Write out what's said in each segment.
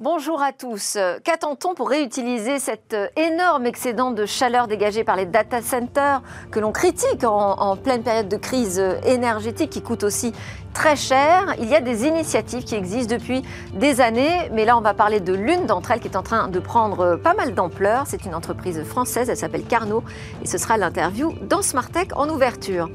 Bonjour à tous. Qu'attend-on pour réutiliser cet énorme excédent de chaleur dégagé par les data centers que l'on critique en, pleine période de crise énergétique qui coûte aussi très cher. Il y a des initiatives qui existent depuis des années, mais là on va parler de l'une d'entre elles qui est en train de prendre pas mal d'ampleur. C'est une entreprise française, elle s'appelle Carnot, et ce sera l'interview dans Smartech en ouverture.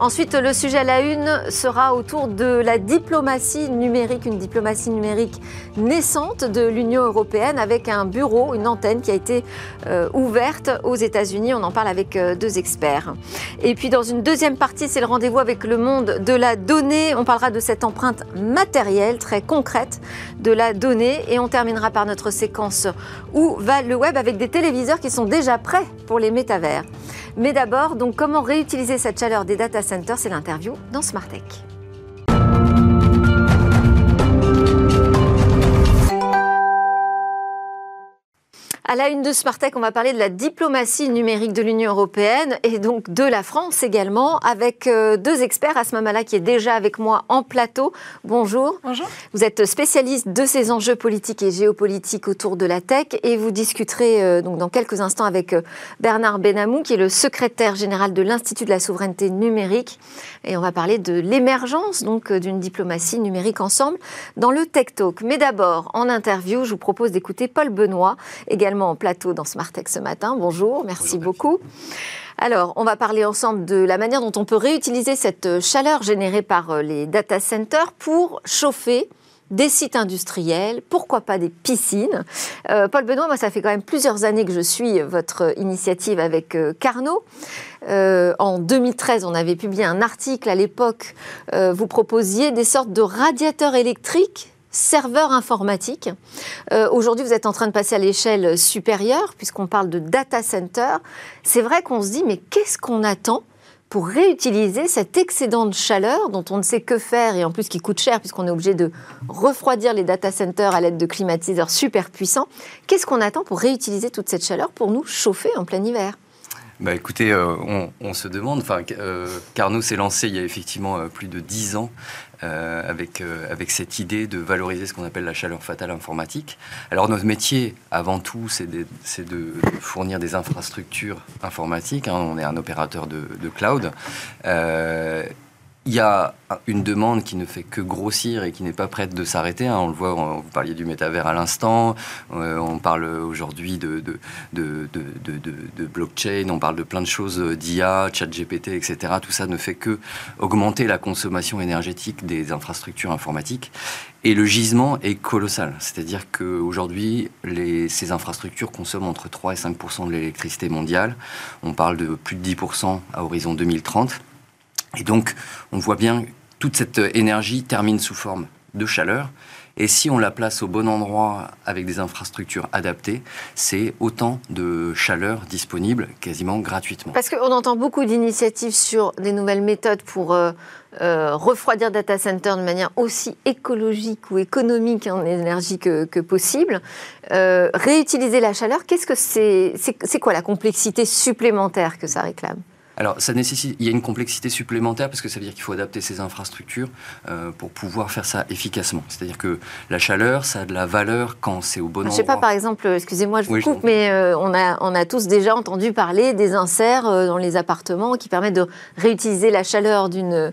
Ensuite, le sujet à la une sera autour de la diplomatie numérique, une diplomatie numérique naissante de l'Union européenne avec un bureau, une antenne qui a été euh, ouverte aux États-Unis. On en parle avec euh, deux experts. Et puis dans une deuxième partie, c'est le rendez-vous avec le monde de la donnée. On parlera de cette empreinte matérielle très concrète de la donnée et on terminera par notre séquence où va le web avec des téléviseurs qui sont déjà prêts pour les métavers. Mais d'abord, donc comment réutiliser cette chaleur des data centers, c'est l'interview dans Smart Tech. À la une de Smartech, on va parler de la diplomatie numérique de l'Union européenne et donc de la France également, avec euh, deux experts. Asma Mala qui est déjà avec moi en plateau. Bonjour. Bonjour. Vous êtes spécialiste de ces enjeux politiques et géopolitiques autour de la tech et vous discuterez euh, donc dans quelques instants avec euh, Bernard Benamou, qui est le secrétaire général de l'Institut de la souveraineté numérique. Et on va parler de l'émergence donc d'une diplomatie numérique ensemble dans le Tech Talk. Mais d'abord, en interview, je vous propose d'écouter Paul Benoît, également en plateau dans Smartech ce matin. Bonjour, merci beaucoup. Alors, on va parler ensemble de la manière dont on peut réutiliser cette chaleur générée par euh, les data centers pour chauffer des sites industriels, pourquoi pas des piscines. Euh, Paul Benoît, moi, ça fait quand même plusieurs années que je suis votre initiative avec euh, Carnot. en 2013, on avait publié un article à l'époque. vous proposiez des sortes de radiateurs électriques serveur informatique. Euh, aujourd'hui, vous êtes en train de passer à l'échelle supérieure, puisqu'on parle de data center. C'est vrai qu'on se dit, mais qu'est-ce qu'on attend pour réutiliser cet excédent de chaleur dont on ne sait que faire et en plus qui coûte cher puisqu'on est obligé de refroidir les data centers à l'aide de climatiseurs super puissants. Qu'est-ce qu'on attend pour réutiliser toute cette chaleur pour nous chauffer en plein hiver? Bah écoutez, euh, on, se demande, enfin, euh, Carnot s'est lancé il y a effectivement plus de dix ans euh, avec, euh, avec cette idée de valoriser ce qu'on appelle la chaleur fatale informatique. Alors notre métier, avant tout, c'est de, de, fournir des infrastructures informatiques. Hein. On est un opérateur de, de cloud. Euh, il y a une demande qui ne fait que grossir et qui n'est pas prête de s'arrêter. Hein. On le voit, vous parliez du métavers à l'instant, euh, on parle aujourd'hui de blockchain, on parle de plein de choses d'IA, chat GPT, etc. Tout ça ne fait que augmenter la consommation énergétique des infrastructures informatiques. Et le gisement est colossal. C'est-à-dire qu'aujourd'hui, ces infrastructures consomment entre 3 et 5% de l'électricité mondiale. On parle de plus de 10% à horizon 2030. Et donc, on voit bien toute cette énergie termine sous forme de chaleur. Et si on la place au bon endroit avec des infrastructures adaptées, c'est autant de chaleur disponible quasiment gratuitement. Parce qu'on entend beaucoup d'initiatives sur des nouvelles méthodes pour euh, euh, refroidir data centers de manière aussi écologique ou économique en énergie que, possible. Euh, réutiliser la chaleur, qu'est-ce que c'est, c'est quoi la complexité supplémentaire que ça réclame? Alors, ça nécessite, il y a une complexité supplémentaire parce que ça veut dire qu'il faut adapter ces infrastructures euh, pour pouvoir faire ça efficacement. C'est-à-dire que la chaleur, ça a de la valeur quand c'est au bon endroit. Je ne sais pas, par exemple, excusez-moi, je vous coupe, mais euh, on, a, on a tous déjà entendu parler des inserts euh, dans les appartements qui permettent de réutiliser la chaleur d'une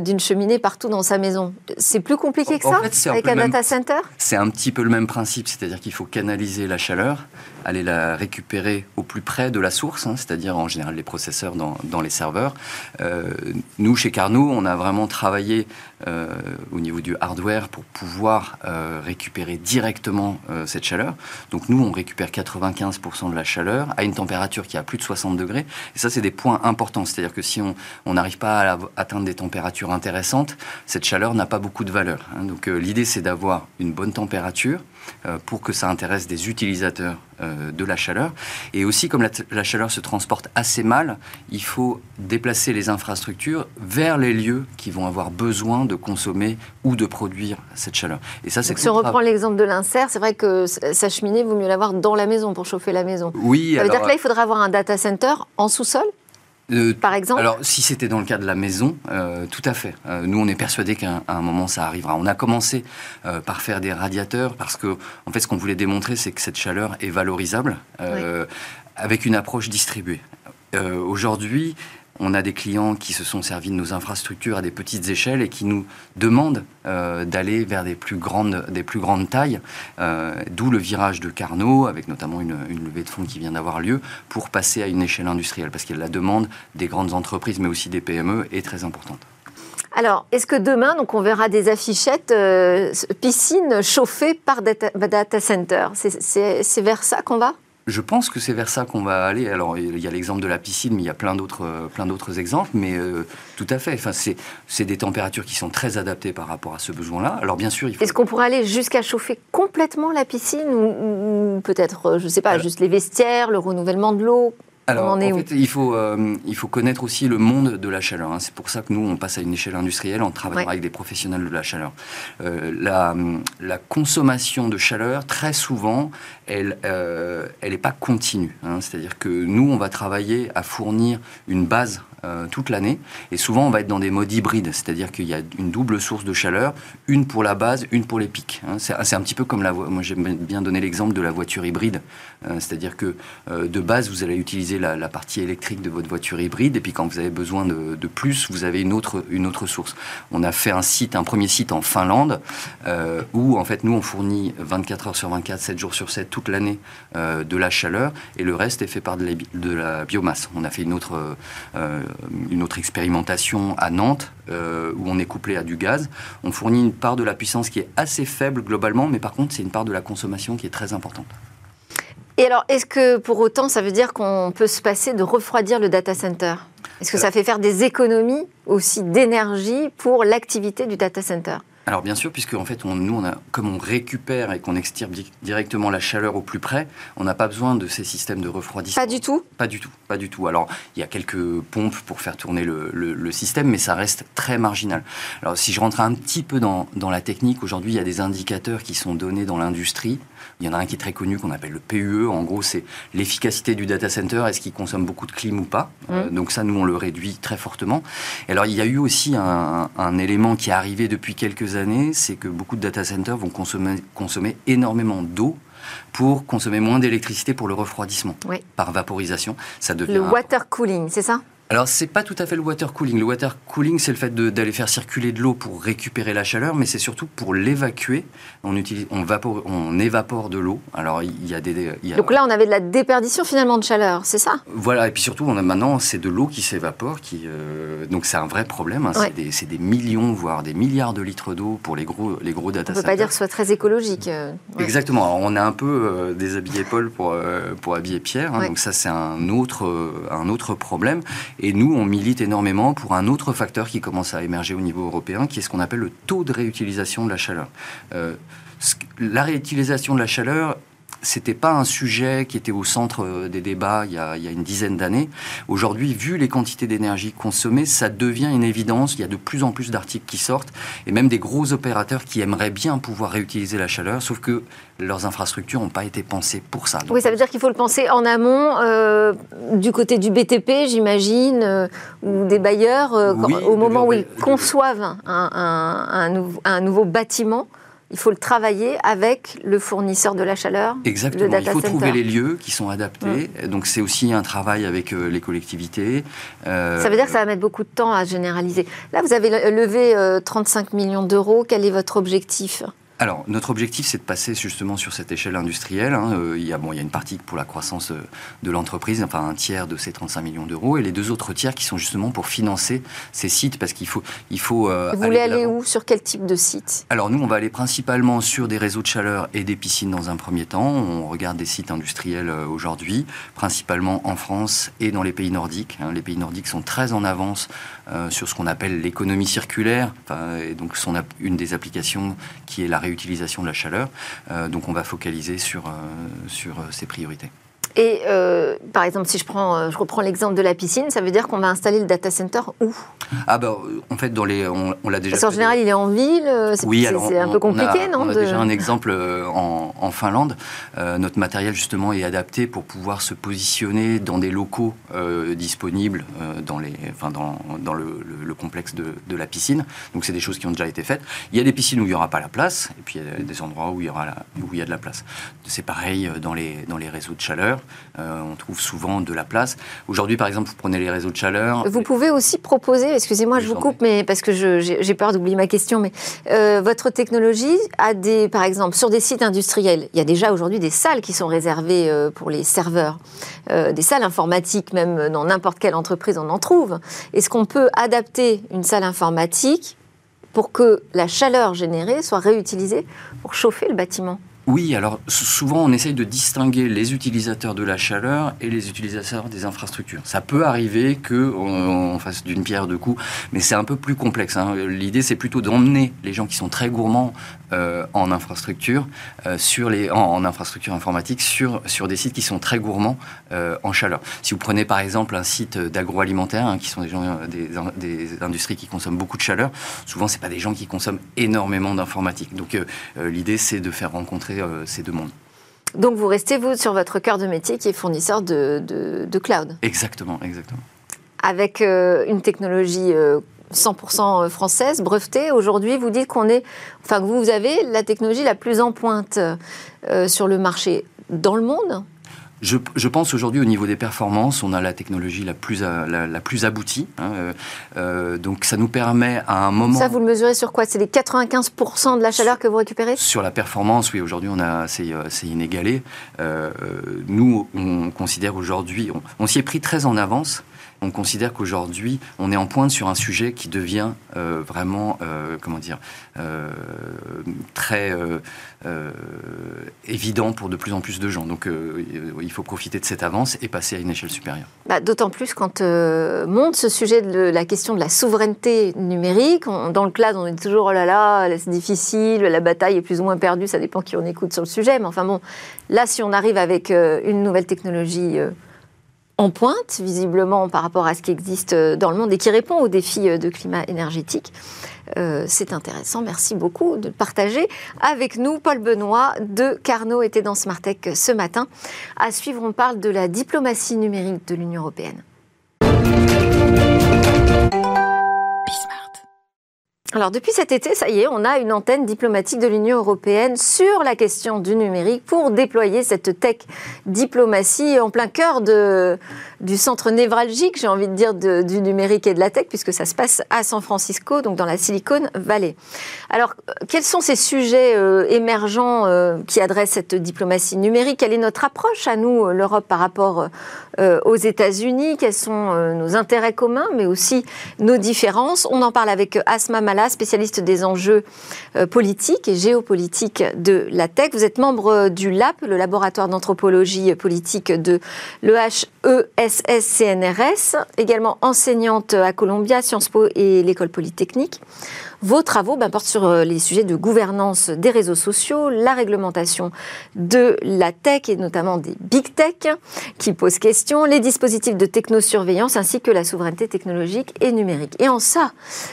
d'une cheminée partout dans sa maison. C'est plus compliqué que ça avec un, data center? C'est un petit peu le même principe, c'est-à-dire qu'il faut canaliser la chaleur, aller la récupérer au plus près de la source, hein, c'est-à-dire en général les processeurs dans dans, les serveurs. Euh, nous, chez Carnot, on a vraiment travaillé euh, au niveau du hardware pour pouvoir euh, récupérer directement cette chaleur. Donc nous, on récupère 95% de la chaleur à une température qui a plus de 60 degrés. Et ça, c'est des points importants. C'est-à-dire que si on n'arrive pas à atteindre des températures intéressantes, cette chaleur n'a pas beaucoup de valeur. Hein. Donc l'idée, c'est d'avoir une bonne température pour que ça intéresse des utilisateurs de la chaleur. Et aussi, comme la, la, chaleur se transporte assez mal, il faut déplacer les infrastructures vers les lieux qui vont avoir besoin de consommer ou de produire cette chaleur. Et ça, c'est. Si on reprend l'exemple de l'insert, c'est vrai que sa cheminée vaut mieux l'avoir dans la maison pour chauffer la maison. Oui. Ça veut dire que là, il faudrait avoir un data center en sous-sol par exemple Alors, si c'était dans le cas de la maison, tout à fait. nous, on est persuadé qu'à un moment, ça arrivera. On a commencé par faire des radiateurs parce que, en fait, ce qu'on voulait démontrer, c'est que cette chaleur est valorisable avec une approche distribuée. Aujourd'hui, on a des clients qui se sont servis de nos infrastructures à des petites échelles et qui nous demandent euh, d'aller vers des plus grandes, des plus grandes tailles, euh, d'où le virage de Carnot, avec notamment une, levée de fonds qui vient d'avoir lieu, pour passer à une échelle industrielle, parce que la demande des grandes entreprises, mais aussi des PME, est très importante. Alors, est-ce que demain, donc, on verra des affichettes euh, piscines chauffées par data, data center? C'est vers ça qu'on va? Je pense que c'est vers ça qu'on va aller. Alors, il y a l'exemple de la piscine, mais il y a plein d'autres, euh, plein d'autres exemples. Mais euh, tout à fait. Enfin, c'est, c'est des températures qui sont très adaptées par rapport à ce besoin-là. Alors, bien sûr, il faut... Est-ce qu'on pourrait aller jusqu'à chauffer complètement la piscine ou, peut-être, euh, je ne sais pas, juste les vestiaires, le renouvellement de l'eau? Alors, en, fait, il faut, euh, il faut connaître aussi le monde de la chaleur. Hein. C'est pour ça que nous, on passe à une échelle industrielle, on travaille avec des professionnels de la chaleur. Euh, la, la, consommation de chaleur, très souvent, elle euh, n'est pas continue. Hein. C'est-à-dire que nous, on va travailler à fournir une base euh, toute l'année. Et souvent, on va être dans des modes hybrides, c'est-à-dire qu'il y a une double source de chaleur, une pour la base, une pour les pics. Hein. C'est un petit peu comme la Moi, j'aime bien donner l'exemple de la voiture hybride. Euh, c'est-à-dire que euh, de base, vous allez utiliser la, partie électrique de votre voiture hybride, et puis quand vous avez besoin de, plus, vous avez une autre, une autre source. On a fait un site, un premier site en Finlande, où en fait, nous, on fournit 24 heures sur 24, 7 jours sur 7, toute l'année, de la chaleur, et le reste est fait par de la, biomasse. On a fait une autre une autre expérimentation à Nantes, euh, où on est couplé à du gaz. On fournit une part de la puissance qui est assez faible globalement, mais par contre, c'est une part de la consommation qui est très importante. Et alors, est-ce que pour autant, ça veut dire qu'on peut se passer de refroidir le data center? Est-ce que ça fait faire des économies aussi d'énergie pour l'activité du data center? Alors bien sûr, puisque en fait, nous, on a, comme on récupère et qu'on extire directement la chaleur au plus près, on n'a pas besoin de ces systèmes de refroidissement. Pas du tout Pas du tout, pas du tout. Alors, il y a quelques pompes pour faire tourner le, système, mais ça reste très marginal. Alors, si je rentre un petit peu dans, dans la technique, aujourd'hui, il y a des indicateurs qui sont donnés dans l'industrie. Il y en a un qui est très connu qu'on appelle le PUE. En gros, c'est l'efficacité du data center. Est-ce qu'il consomme beaucoup de clim ou pas? Euh, mmh. Donc ça, nous, on le réduit très fortement. Et alors, il y a eu aussi un, un élément qui est arrivé depuis quelques années c'est que beaucoup de data centers vont consommer, consommer énormément d'eau pour consommer moins d'électricité pour le refroidissement par vaporisation. Ça devient le water cooling, c'est ça? Alors, c'est pas tout à fait le water cooling. Le water cooling, c'est le fait d'aller faire circuler de l'eau pour récupérer la chaleur, mais c'est surtout pour l'évacuer. On, utilise, on, on évapore de l'eau. Alors, il y a des. Donc là, on avait de la déperdition finalement de chaleur, c'est ça? Voilà, et puis surtout, on a maintenant, c'est de l'eau qui s'évapore. Qui, euh, donc, c'est un vrai problème. Hein. C'est des, millions, voire des milliards de litres d'eau pour les gros, les gros data On ne peut pas dire que ce soit très écologique. Euh, Exactement. on a un peu euh, déshabillé Paul pour, pour habiller Pierre. Hein. Donc, ça, c'est un autre, un autre problème. Et nous, on milite énormément pour un autre facteur qui commence à émerger au niveau européen, qui est ce qu'on appelle le taux de réutilisation de la chaleur. Euh, la réutilisation de la chaleur, c'était pas un sujet qui était au centre euh, des débats il y a, une dizaine d'années. Aujourd'hui, vu les quantités d'énergie consommées, ça devient une évidence. Il y a de plus en plus d'articles qui sortent et même des gros opérateurs qui aimeraient bien pouvoir réutiliser la chaleur, sauf que leurs infrastructures n'ont pas été pensées pour ça. oui, ça veut dire qu'il faut le penser en amont, euh, du côté du BTP, j'imagine, euh, ou des bailleurs, au moment où ils conçoivent un nouveau bâtiment il faut le travailler avec le fournisseur de la chaleur. Exactement. il faut trouver les lieux qui sont adaptés. Donc c'est aussi un travail avec euh, les collectivités. Euh, ça veut dire que ça va mettre beaucoup de temps à généraliser. Là, vous avez levé 35 euh, millions d'euros. Quel est votre objectif? Alors, notre objectif, c'est de passer justement sur cette échelle industrielle. Hein. Euh, il, y a, bon, il y a une partie pour la croissance euh, de l'entreprise, enfin un tiers de ces 35 millions d'euros, et les deux autres tiers qui sont justement pour financer ces sites, parce qu'il faut... Il faut euh, Vous voulez aller, où? Sur quel type de site? Alors, nous, on va aller principalement sur des réseaux de chaleur et des piscines dans un premier temps. On regarde des sites industriels aujourd'hui, principalement en France et dans les pays nordiques. Hein. Les pays nordiques sont très en avance sur ce qu'on appelle l'économie circulaire, et donc son, une des applications qui est la utilisation de la chaleur. Euh, donc on va focaliser sur, euh, euh, ces priorités. Et euh, par exemple, si je, prends, euh, je reprends l'exemple de la piscine, ça veut dire qu'on va installer le data center où? Ah bah, en fait, dans les, on, l'a déjà. Parce qu'en général, il est en ville. C'est, oui, c'est, un peu compliqué, non On a déjà un exemple en, en Finlande. notre matériel justement est adapté pour pouvoir se positionner dans des locaux disponibles dans, les, enfin, dans, dans le, le, complexe de, de, la piscine. Donc c'est des choses qui ont déjà été faites. Il y a des piscines où il n'y aura pas la place, et puis il y a des endroits où il y aura la, où il y a de la place. C'est pareil dans les, dans les réseaux de chaleur. Euh, on trouve souvent de la place. Aujourd'hui, par exemple, vous prenez les réseaux de chaleur. Vous pouvez aussi proposer, excusez-moi, je vous coupe, mais parce que j'ai peur d'oublier ma question, mais euh, votre technologie a des, par exemple, sur des sites industriels, il y a déjà aujourd'hui des salles qui sont réservées euh, pour les serveurs, des salles informatiques, même dans n'importe quelle entreprise, on en trouve. Est-ce qu'on peut adapter une salle informatique pour que la chaleur générée soit réutilisée pour chauffer le bâtiment? Oui, alors souvent on essaye de distinguer les utilisateurs de la chaleur et les utilisateurs des infrastructures. Ça peut arriver qu'on fasse d'une pierre deux coups, mais c'est un peu plus complexe. Hein. L'idée c'est plutôt d'emmener les gens qui sont très gourmands euh, en infrastructure, euh, sur des sites qui sont très gourmands euh, en chaleur. Si vous prenez par exemple un site d'agroalimentaire, hein, qui sont des, gens, des, des, industries qui consomment beaucoup de chaleur, souvent c'est pas des gens qui consomment énormément d'informatique. Donc l'idée c'est de faire rencontrer euh, ces deux mondes. Donc vous restez, vous, sur votre cœur de métier qui est fournisseur de, de, cloud Exactement, exactement. Avec euh, une technologie 100% euh, française, brevetée. Aujourd'hui, vous dites qu'on est, enfin que vous avez la technologie la plus en pointe sur le marché dans le monde je, pense aujourd'hui au niveau des performances, on a la technologie la plus, la, la plus aboutie. Hein, euh, euh, donc ça nous permet à un moment... Ça, vous le mesurez sur quoi? C'est les 95% de la chaleur que vous récupérez? Sur la performance, oui. Aujourd'hui, on a c'est, euh, inégalé. nous, on considère aujourd'hui, on s'y est pris très en avance on considère qu'aujourd'hui, on est en pointe sur un sujet qui devient euh, vraiment, euh, comment dire, euh, très évident pour de plus en plus de gens. Donc, il faut profiter de cette avance et passer à une échelle supérieure. Bah, d'autant plus quand monte ce sujet de la question de la souveraineté numérique. dans le cloud, on est toujours oh là là, c'est difficile, la bataille est plus ou moins perdue, ça dépend qui on écoute sur le sujet. Mais enfin bon, là, si on arrive avec une nouvelle technologie en pointe, visiblement, par rapport à ce qui existe euh, dans le monde et qui répond aux défis euh, de climat énergétique. Euh, c'est intéressant. Merci beaucoup de partager avec nous. Paul Benoît de Carnot était dans Smartech ce matin. À suivre, on parle de la diplomatie numérique de l'Union européenne. Alors depuis cet été, ça y est, on a une antenne diplomatique de l'Union européenne sur la question du numérique pour déployer cette tech diplomatie en plein cœur du centre névralgique, j'ai envie de dire, du numérique et de la tech, puisque ça se passe à San Francisco, donc dans la Silicon Valley. Alors, quels sont ces sujets euh, émergents euh, qui adressent cette diplomatie numérique? Quelle est notre approche à nous, euh, l'Europe, par rapport aux États-Unis? Quels sont nos intérêts communs, mais aussi nos différences? On en parle avec Asma Spécialiste des enjeux politiques et géopolitiques de la tech. Vous êtes membre du LAP, le laboratoire d'anthropologie politique de l'EHES SSCNRS, également enseignante à Columbia, Sciences Po et l'École Polytechnique. Vos travaux portent sur euh, les sujets de gouvernance des réseaux sociaux, la réglementation de la tech et notamment des big tech qui posent question, les dispositifs de technosurveillance ainsi que la souveraineté technologique et numérique. Et en ça,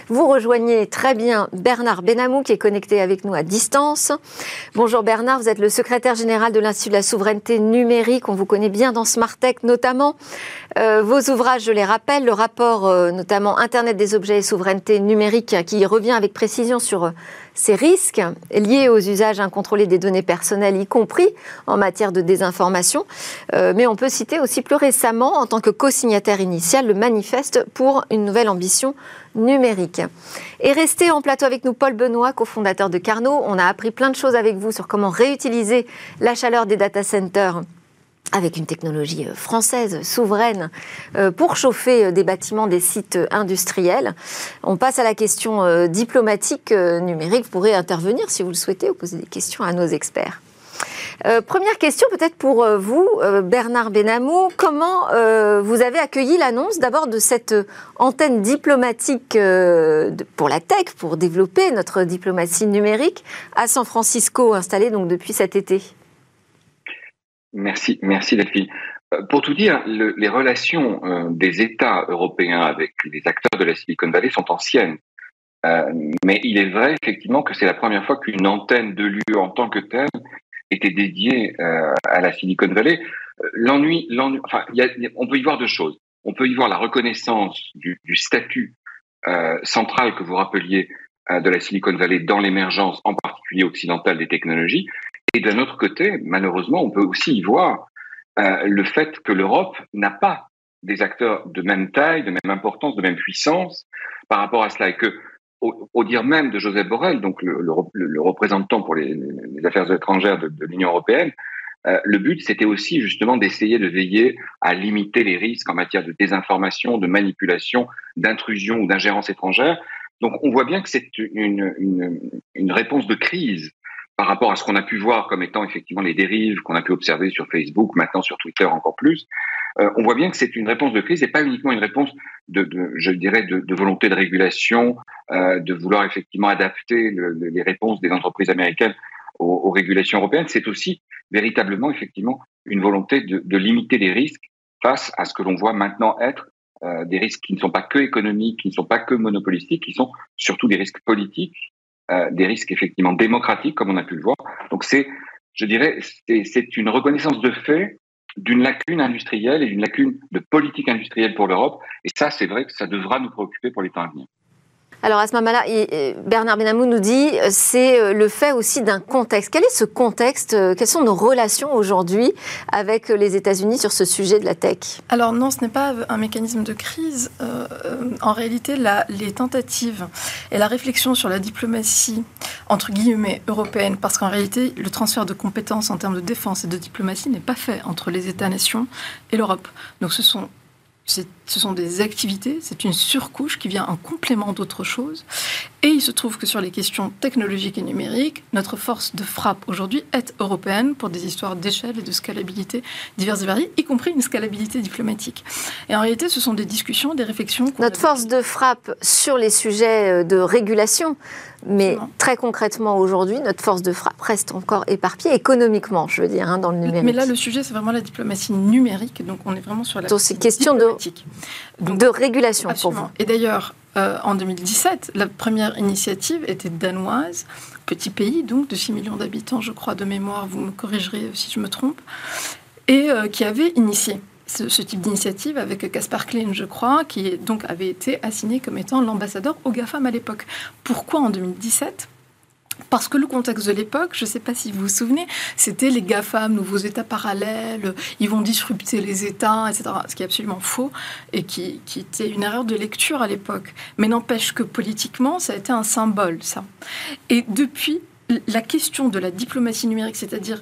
vous rejoignez très bien Bernard Benamou qui est connecté avec nous à distance. Bonjour Bernard, vous êtes le secrétaire général de l'Institut de la souveraineté numérique. On vous connaît bien dans Smart Tech notamment. Euh, vos ouvrages, je les rappelle, le rapport euh, notamment Internet des objets et souveraineté numérique qui revient avec précision sur euh, ces risques liés aux usages incontrôlés des données personnelles, y compris en matière de désinformation. Euh, mais on peut citer aussi plus récemment, en tant que co-signataire initial, le manifeste pour une nouvelle ambition numérique. Et restez en plateau avec nous Paul Benoît, cofondateur de Carnot. On a appris plein de choses avec vous sur comment réutiliser la chaleur des data centers avec une technologie euh, française souveraine euh, pour chauffer euh, des bâtiments, des sites industriels. On passe à la question diplomatique numérique. Vous pourrez intervenir si vous le souhaitez ou poser des questions à nos experts. première question peut-être pour vous, Bernard Benamou. Comment vous avez accueilli l'annonce d'abord de cette antenne diplomatique pour la tech, pour développer notre diplomatie numérique à San Francisco, installée donc depuis cet été? Merci, merci Delphine. Euh, pour tout dire, les relations euh, des États européens avec les acteurs de la Silicon Valley sont anciennes. Euh, mais il est vrai effectivement que c'est la première fois qu'une antenne de l'UE en tant que telle était dédiée à la Silicon Valley. L'ennui, enfin, on peut y voir deux choses. On peut y voir la reconnaissance du statut central que vous rappeliez de la Silicon Valley dans l'émergence, en particulier occidentale, des technologies. Et d'un autre côté, malheureusement, on peut aussi y voir euh, le fait que l'Europe n'a pas des acteurs de même taille, de même importance, de même puissance par rapport à cela, et que au, dire même de Joseph Borrell, donc le, représentant pour les, affaires étrangères de, l'Union européenne, euh, le but c'était aussi justement d'essayer de veiller à limiter les risques en matière de désinformation, de manipulation, d'intrusion ou d'ingérence étrangère. Donc on voit bien que c'est une réponse de crise par rapport à ce qu'on a pu voir comme étant effectivement les dérives qu'on a pu observer sur Facebook, maintenant sur Twitter encore plus, euh, on voit bien que c'est une réponse de crise et pas uniquement une réponse de, je dirais, de, volonté de régulation, euh, de vouloir effectivement adapter le, les réponses des entreprises américaines aux, régulations européennes. C'est aussi véritablement effectivement une volonté de, de, limiter les risques face à ce que l'on voit maintenant être euh, des risques qui ne sont pas que économiques, qui ne sont pas que monopolistiques, qui sont surtout des risques politiques euh, des risques effectivement démocratiques, comme on a pu le voir. Donc c'est, je dirais, c'est une reconnaissance de fait d'une lacune industrielle et d'une lacune de politique industrielle pour l'Europe. Et ça, c'est vrai que ça devra nous préoccuper pour les temps à venir. Alors à ce moment-là, Bernard Benamou nous dit euh, c'est euh, le fait aussi d'un contexte. Quel est ce contexte euh, Quelles sont nos relations aujourd'hui avec les États-Unis sur ce sujet de la tech? Alors non, ce n'est pas un mécanisme de crise. en réalité, les tentatives et la réflexion sur la diplomatie entre guillemets européenne, parce qu'en réalité, le transfert de compétences en termes de défense et de diplomatie n'est pas fait entre les États-nations et l'Europe. Donc ce sont ce sont des activités, c'est une surcouche qui vient en complément d'autres choses. Et il se trouve que sur les questions technologiques et numériques, notre force de frappe aujourd'hui est européenne pour des histoires d'échelle et de scalabilité diverses et variées, y compris une scalabilité diplomatique. Et en réalité, ce sont des discussions, des réflexions. Notre force de frappe sur les sujets euh, de régulation, mais très concrètement aujourd'hui, notre force de frappe reste encore éparpillée économiquement, je veux dire, hein, dans le numérique. Mais là, le sujet, c'est vraiment la diplomatie numérique, donc on est vraiment sur la. Donc question de de régulation pour vous. Et d'ailleurs, euh, en 2017, la première initiative était danoise, petit pays donc de 6 millions d'habitants, je crois, de mémoire, vous me corrigerez si je me trompe, et euh, qui avait initié ce, type d'initiative avec Caspar Klein, je crois, qui donc avait été assigné comme étant l'ambassadeur au GAFAM à l'époque. Pourquoi en 2017 parce que le contexte de l'époque, je ne sais pas si vous vous souvenez, c'était les GAFAM, nouveaux États parallèles, ils vont disrupter les États, etc. Ce qui est absolument faux et qui, était une erreur de lecture à l'époque. Mais n'empêche que politiquement, ça a été un symbole, ça. Et depuis, la question de la diplomatie numérique, c'est-à-dire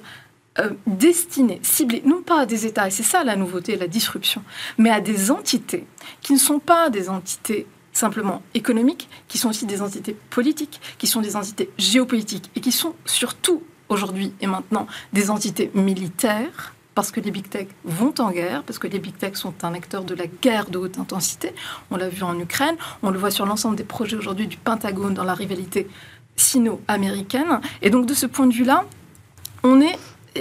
euh, destinée, ciblée, non pas à des États, et c'est ça la nouveauté, la disruption, mais à des entités qui ne sont pas des entités simplement économiques, qui sont aussi des entités politiques, qui sont des entités géopolitiques et qui sont surtout aujourd'hui et maintenant des entités militaires parce que les big tech vont en guerre, parce que les big tech sont un acteur de la guerre de haute intensité. On l'a vu en Ukraine, on le voit sur l'ensemble des projets aujourd'hui du Pentagone dans la rivalité sino-américaine. Et donc de ce point de vue-là, on est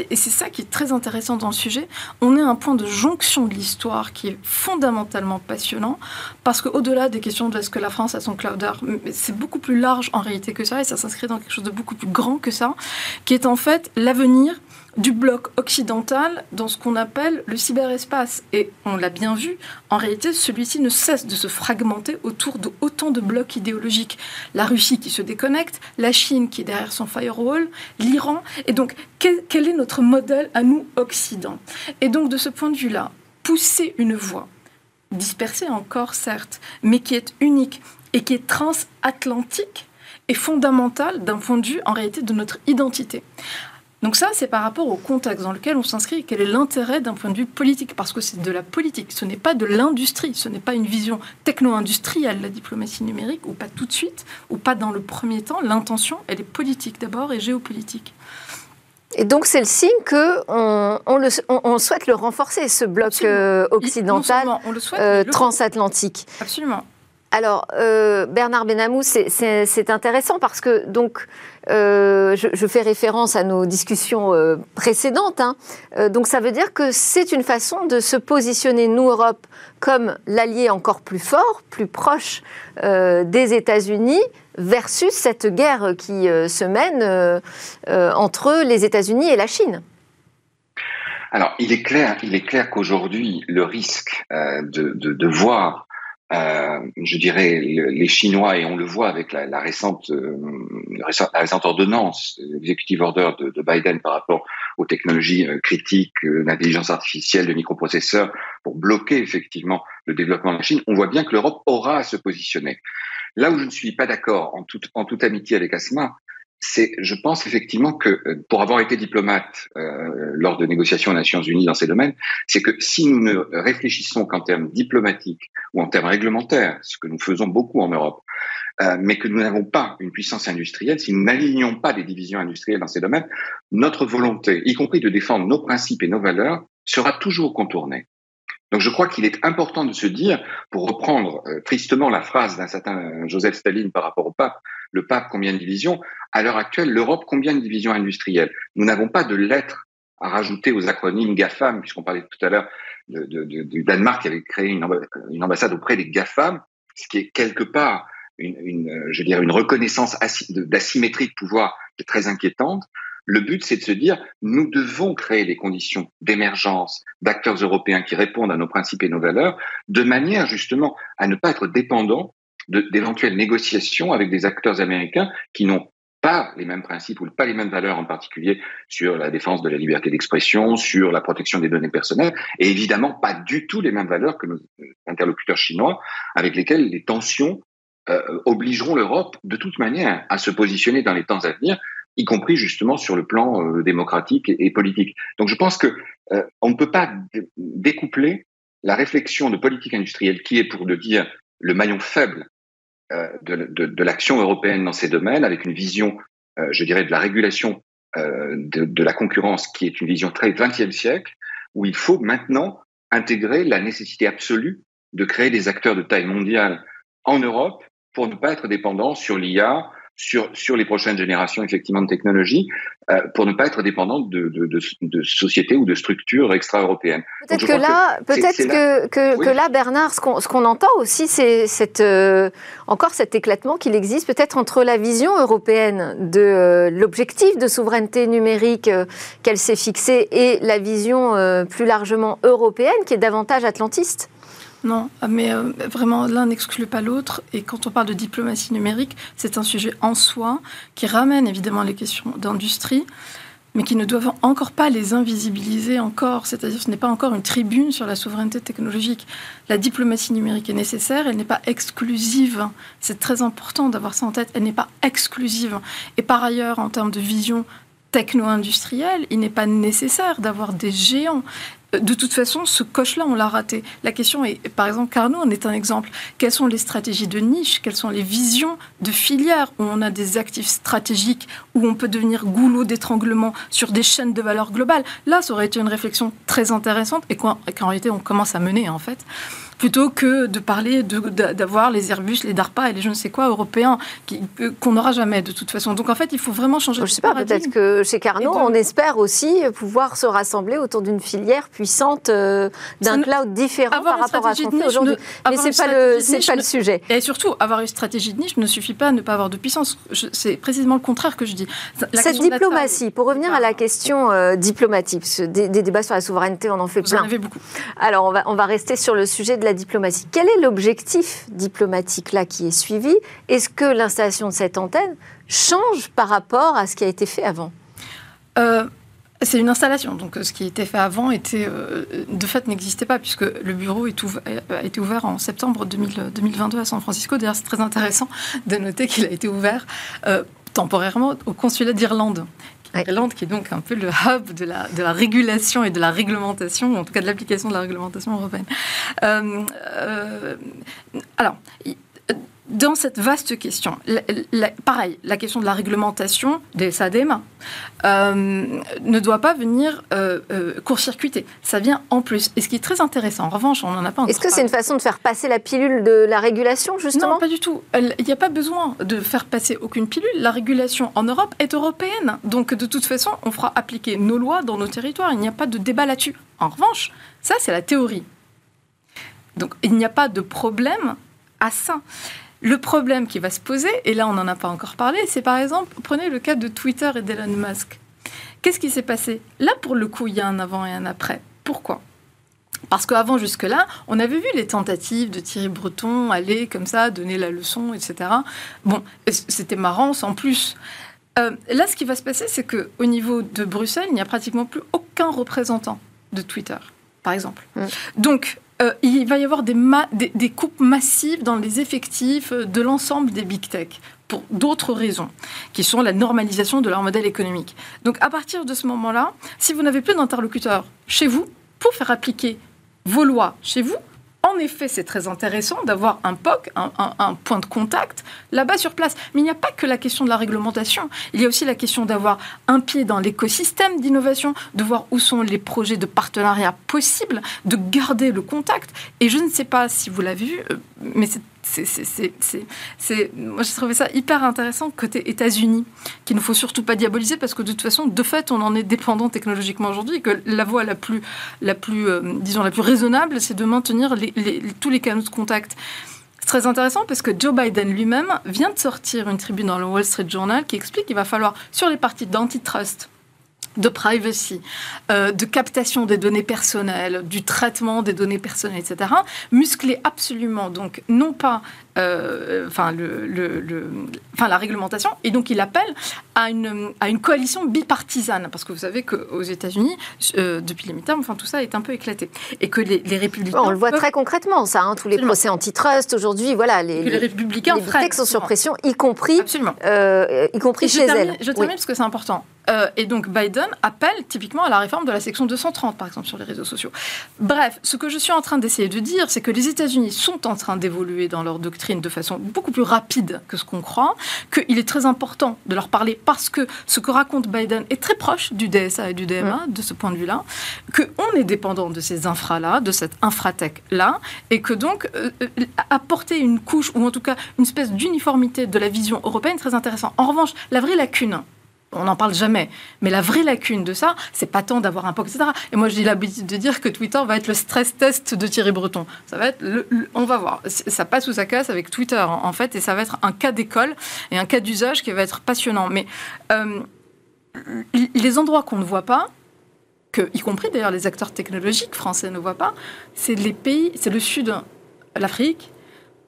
et c'est ça qui est très intéressant dans le sujet, on est à un point de jonction de l'histoire qui est fondamentalement passionnant, parce qu'au-delà des questions de est-ce que la France a son clouder, c'est beaucoup plus large en réalité que ça, et ça s'inscrit dans quelque chose de beaucoup plus grand que ça, qui est en fait l'avenir du bloc occidental dans ce qu'on appelle le cyberespace. Et on l'a bien vu, en réalité, celui-ci ne cesse de se fragmenter autour de autant de blocs idéologiques. La Russie qui se déconnecte, la Chine qui est derrière son firewall, l'Iran. Et donc, quel, quel est notre modèle à nous, Occident Et donc, de ce point de vue-là, pousser une voie, dispersée encore certes, mais qui est unique et qui est transatlantique, est fondamentale d'un point de vue, en réalité, de notre identité. Donc ça, c'est par rapport au contexte dans lequel on s'inscrit quel est l'intérêt d'un point de vue politique, parce que c'est de la politique, ce n'est pas de l'industrie, ce n'est pas une vision techno-industrielle, la diplomatie numérique, ou pas tout de suite, ou pas dans le premier temps. L'intention, elle est politique d'abord et géopolitique. Et donc c'est le signe que on, souhaite le renforcer, ce bloc euh, occidental euh, transatlantique. Absolument. Alors, euh, Bernard Benamou, c'est intéressant parce que, euh, je, fais référence à nos discussions euh, précédentes. Hein. donc, ça veut dire que c'est une façon de se positionner, nous, Europe, comme l'allié encore plus fort, plus proche des États-Unis, versus cette guerre qui se mène entre les États-Unis et la Chine. Alors, il est clair, qu'aujourd'hui, le risque de, voir euh, je dirais, les Chinois, et on le voit avec la, la récente, euh, la récente ordonnance, l'executive order de, de, Biden par rapport aux technologies euh, critiques d'intelligence artificielle, de microprocesseurs, pour bloquer effectivement le développement de la Chine, on voit bien que l'Europe aura à se positionner. Là où je ne suis pas d'accord en toute amitié avec Asma, c'est, je pense effectivement que euh, pour avoir été diplomate euh, lors de négociations aux Nations Unies dans ces domaines, c'est que si nous ne réfléchissons qu'en termes diplomatiques ou en termes réglementaires, ce que nous faisons beaucoup en Europe, euh, mais que nous n'avons pas une puissance industrielle, si nous n'alignons pas des divisions industrielles dans ces domaines, notre volonté, y compris de défendre nos principes et nos valeurs, sera toujours contournée. Donc je crois qu'il est important de se dire, pour reprendre euh, tristement la phrase d'un certain Joseph Staline par rapport au pape, le pape combien de divisions À l'heure actuelle, l'Europe combien de divisions industrielles? Nous n'avons pas de lettres à rajouter aux acronymes GAFAM, puisqu'on parlait tout à l'heure du Danemark qui avait créé une, ambassade auprès des GAFAM, ce qui est quelque part une, je veux une reconnaissance d'asymétrie de pouvoir très inquiétante. Le but, c'est de se dire, nous devons créer des conditions d'émergence d'acteurs européens qui répondent à nos principes et nos valeurs, de manière justement à ne pas être dépendants d'éventuelles négociations avec des acteurs américains qui n'ont pas les mêmes principes ou pas les mêmes valeurs, en particulier sur la défense de la liberté d'expression, sur la protection des données personnelles, et évidemment pas du tout les mêmes valeurs que nos interlocuteurs chinois, avec lesquels les tensions euh, obligeront l'Europe de toute manière à se positionner dans les temps à venir y compris justement sur le plan euh, démocratique et, politique. Donc je pense que euh, ne peut pas découpler la réflexion de politique industrielle qui est pour de dire le maillon faible euh, de, de, de l'action européenne dans ces domaines, avec une vision, je dirais, de la régulation de, de, la concurrence qui est une vision très 20e siècle, où il faut maintenant intégrer la nécessité absolue de créer des acteurs de taille mondiale en Europe pour ne pas être dépendant sur l'IA, sur, sur les prochaines générations effectivement de technologies euh, pour ne pas être dépendant de, de, de, de sociétés ou de structures extra-européennes. Peut-être que là, peut-être que, que, que, là, Bernard, ce qu'on, ce qu'on entend aussi, c'est cette, euh, encore cet éclatement qu'il existe peut-être entre la vision européenne de euh, l'objectif de souveraineté numérique qu'elle s'est fixée et la vision plus largement européenne qui est davantage atlantiste. Non, mais euh, vraiment, l'un n'exclut pas l'autre. Et quand on parle de diplomatie numérique, c'est un sujet en soi qui ramène évidemment les questions d'industrie, mais qui ne doivent encore pas les invisibiliser encore. C'est-à-dire, ce n'est pas encore une tribune sur la souveraineté technologique. La diplomatie numérique est nécessaire, elle n'est pas exclusive. C'est très important d'avoir ça en tête. Elle n'est pas exclusive. Et par ailleurs, en termes de vision techno-industrielle, il n'est pas nécessaire d'avoir des géants de toute façon, ce coche-là, on l'a raté. La question est, par exemple, Carnot en est un exemple. Quelles sont les stratégies de niche? Quelles sont les visions de filières où on a des actifs stratégiques, où on peut devenir goulot d'étranglement sur des chaînes de valeur globales Là, ça aurait été une réflexion très intéressante et qu'en réalité, on commence à mener, en fait plutôt que de parler d'avoir les Airbus, les DARPA et les je ne sais quoi européens qu'on n'aura jamais de toute façon. Donc en fait, il faut vraiment changer. Je ne sais pas, peut-être que chez Carnot, on espère aussi pouvoir se rassembler autour d'une filière puissante euh, d'un cloud différent par rapport à ce qu'on fait aujourd'hui. Mais c'est pas le c'est pas le sujet. Et surtout, avoir une stratégie de niche ne suffit pas à ne pas avoir de puissance. C'est précisément le contraire que je dis. Cette diplomatie, pour revenir à la question euh, diplomatique, des, des, débats sur la souveraineté, on en fait plein. Vous en avez beaucoup. Alors on va on va rester sur le sujet de la diplomatie. Quel est l'objectif diplomatique là qui est suivi? Est-ce que l'installation de cette antenne change par rapport à ce qui a été fait avant? Euh, c'est une installation. Donc, ce qui été fait avant était, euh, de fait, n'existait pas, puisque le bureau est a été ouvert en septembre 2022 à San Francisco. D'ailleurs, c'est très intéressant de noter qu'il a été ouvert euh, temporairement au consulat d'Irlande. Irlande, qui est donc un peu le hub de la, de la régulation et de la réglementation, ou en tout cas de l'application de la réglementation européenne. Euh, euh, alors, dans cette vaste question, pareil, la question de la réglementation des SADM euh, ne doit pas venir euh, euh, court-circuiter. Ça vient en plus. Et ce qui est très intéressant, en revanche, on n'en a pas encore Est-ce que c'est une façon de faire passer la pilule de la régulation, justement Non, pas du tout. Il n'y a pas besoin de faire passer aucune pilule. La régulation en Europe est européenne. Donc, de toute façon, on fera appliquer nos lois dans nos territoires. Il n'y a pas de débat là-dessus. En revanche, ça, c'est la théorie. Donc, il n'y a pas de problème à ça. Le problème qui va se poser, et là on n'en a pas encore parlé, c'est par exemple, prenez le cas de Twitter et d'Elon Musk. Qu'est-ce qui s'est passé? Là, pour le coup, il y a un avant et un après. Pourquoi? Parce qu'avant, jusque-là, on avait vu les tentatives de Thierry Breton aller comme ça, donner la leçon, etc. Bon, c'était marrant sans plus. Euh, là, ce qui va se passer, c'est qu'au niveau de Bruxelles, il n'y a pratiquement plus aucun représentant de Twitter, par exemple. Mm. Donc, euh, il va y avoir des, des, coupes massives dans les effectifs euh, de l'ensemble des big tech pour d'autres raisons, qui sont la normalisation de leur modèle économique. Donc à partir de ce moment-là, si vous n'avez plus d'interlocuteurs chez vous pour faire appliquer vos lois chez vous, en effet, c'est très intéressant d'avoir un POC, un, point de contact, là-bas sur place. Mais il n'y a pas que la question de la réglementation. Il y a aussi la question d'avoir un pied dans l'écosystème d'innovation, de voir où sont les projets de partenariat possibles, de garder le contact. Et je ne sais pas si vous l'avez vu, euh, mais c'est c'est, moi j'ai trouvé ça hyper intéressant côté États-Unis, qu'il ne faut surtout pas diaboliser parce que de toute façon, de fait, on en est dépendant technologiquement aujourd'hui, que la voie la plus, la plus, euh, disons, la plus raisonnable, c'est de maintenir tous les canaux de contact. C'est très intéressant parce que Joe Biden lui-même vient de sortir une tribune dans le Wall Street Journal qui explique qu'il va falloir, sur les parties d'antitrust, de privacy, euh, de captation des données personnelles, du traitement des données personnelles, etc., muscler absolument, donc non pas enfin, le, le, enfin, la réglementation, et donc il appelle à une, à une coalition bipartisane, parce que vous savez qu'aux États-Unis, euh, depuis les midterms, enfin, tout ça est un peu éclaté, et que les, les républicains... on le voit très concrètement, ça, hein, tous les procès antitrust aujourd'hui, voilà, les, les, républicains les textes sont sur pression, y compris, y compris chez elles. Je termine parce que c'est important. et donc Biden appelle typiquement à la réforme de la section 230, par exemple, sur les réseaux sociaux. Bref, ce que je suis en train d'essayer de dire, c'est que les États-Unis sont en train d'évoluer dans leur doctrine de façon beaucoup plus rapide que ce qu'on croit, qu'il est très important de leur parler parce que ce que raconte Biden est très proche du DSA et du DMA, de ce point de vue-là, qu'on est dépendant de ces infras-là, de cette infratech-là, et que donc euh, euh, apporter une couche, ou en tout cas une espèce d'uniformité de la vision européenne, très intéressant. En revanche, la vraie lacune, on n'en parle jamais. Mais la vraie lacune de ça, c'est pas tant d'avoir un POC, etc. Et moi, j'ai l'habitude de dire que Twitter va être le stress test de Thierry Breton. Ça va être, on va voir. Ça passe ou ça casse avec Twitter, en fait, et ça va être un cas d'école et un cas d'usage qui va être passionnant. Mais euh, les endroits qu'on ne voit pas, que, y compris d'ailleurs les acteurs technologiques français ne voient pas, c'est les pays, c'est le Sud, l'Afrique,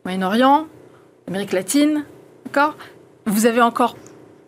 Moyen-Orient, l'Amérique latine, d'accord? Vous avez encore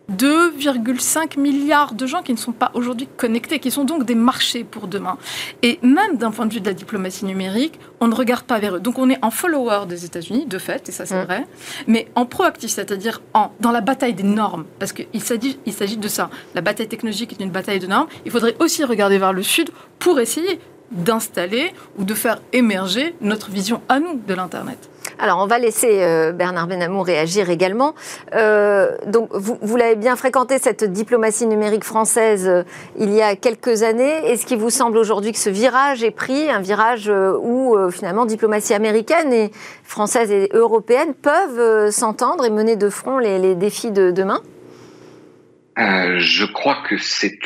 2,5 milliards de gens qui ne sont pas aujourd'hui connectés, qui sont donc des marchés pour demain. Et même d'un point de vue de la diplomatie numérique, on ne regarde pas vers eux. Donc on est en follower des États-Unis, de fait, et ça c'est mm. vrai, mais en proactif, c'est-à-dire en, dans la bataille des normes, parce qu'il s'agit, il s'agit de ça. La bataille technologique est une bataille de normes. Il faudrait aussi regarder vers le Sud pour essayer d'installer ou de faire émerger notre vision à nous de l'Internet. Alors, on va laisser euh, Bernard Benamou réagir également. Euh, donc, vous, l'avez bien fréquenté, cette diplomatie numérique française, euh, il y a quelques années. Est-ce qu'il vous semble aujourd'hui que ce virage est pris, un virage où, finalement, diplomatie américaine et française et européenne peuvent s'entendre et mener de front les, défis de demain? Je crois que c'est